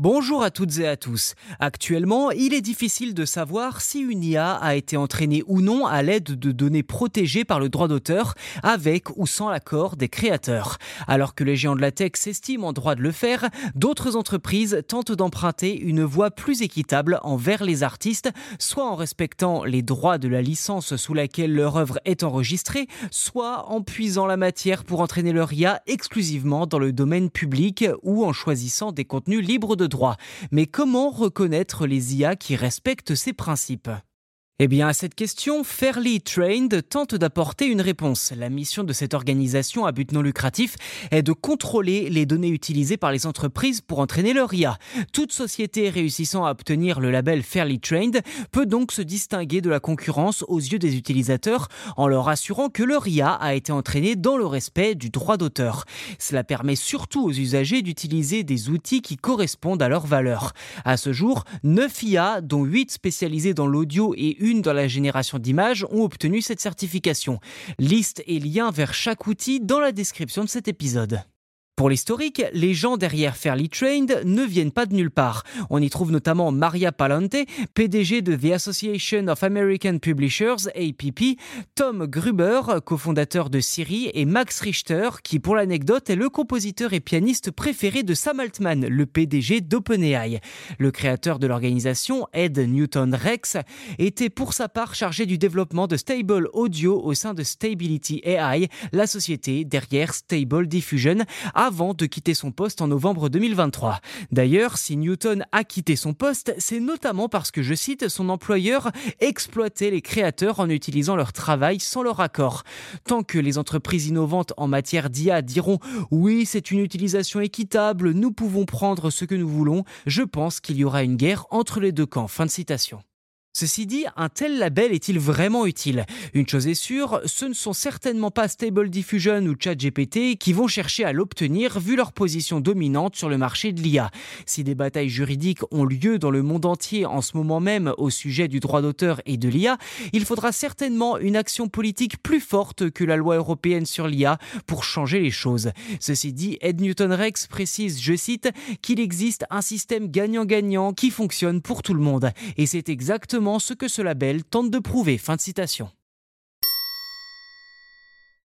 Bonjour à toutes et à tous. Actuellement, il est difficile de savoir si une IA a été entraînée ou non à l'aide de données protégées par le droit d'auteur, avec ou sans l'accord des créateurs. Alors que les géants de la tech s'estiment en droit de le faire, d'autres entreprises tentent d'emprunter une voie plus équitable envers les artistes, soit en respectant les droits de la licence sous laquelle leur œuvre est enregistrée, soit en puisant la matière pour entraîner leur IA exclusivement dans le domaine public ou en choisissant des contenus libres de Mais comment reconnaître les IA qui respectent ces principes? Eh bien, à cette question, Fairly Trained tente d'apporter une réponse. La mission de cette organisation à but non lucratif est de contrôler les données utilisées par les entreprises pour entraîner leur IA. Toute société réussissant à obtenir le label Fairly Trained peut donc se distinguer de la concurrence aux yeux des utilisateurs en leur assurant que leur IA a été entraînée dans le respect du droit d'auteur. Cela permet surtout aux usagers d'utiliser des outils qui correspondent à leurs valeurs. À ce jour, 9 IA, dont 8 spécialisées dans l'audio et dans la génération d'images ont obtenu cette certification. Liste et lien vers chaque outil dans la description de cet épisode. Pour l'historique, les gens derrière Fairly Trained ne viennent pas de nulle part. On y trouve notamment Maria Palante, PDG de The Association of American Publishers, APP, Tom Gruber, cofondateur de Siri, et Max Richter, qui pour l'anecdote est le compositeur et pianiste préféré de Sam Altman, le PDG d'OpenAI. Le créateur de l'organisation, Ed Newton Rex, était pour sa part chargé du développement de Stable Audio au sein de Stability AI, la société derrière Stable Diffusion, avant de quitter son poste en novembre 2023. D'ailleurs, si Newton a quitté son poste, c'est notamment parce que, je cite, son employeur exploitait les créateurs en utilisant leur travail sans leur accord. Tant que les entreprises innovantes en matière d'IA diront oui, c'est une utilisation équitable, nous pouvons prendre ce que nous voulons, je pense qu'il y aura une guerre entre les deux camps. Fin de citation. Ceci dit, un tel label est-il vraiment utile? Une chose est sûre, ce ne sont certainement pas Stable Diffusion ou ChatGPT qui vont chercher à l'obtenir vu leur position dominante sur le marché de l'IA. Si des batailles juridiques ont lieu dans le monde entier en ce moment même au sujet du droit d'auteur et de l'IA, il faudra certainement une action politique plus forte que la loi européenne sur l'IA pour changer les choses. Ceci dit, Ed Newton Rex précise, je cite, qu'il existe un système gagnant-gagnant qui fonctionne pour tout le monde. Et c'est ce que ce label tente de prouver. Fin de citation.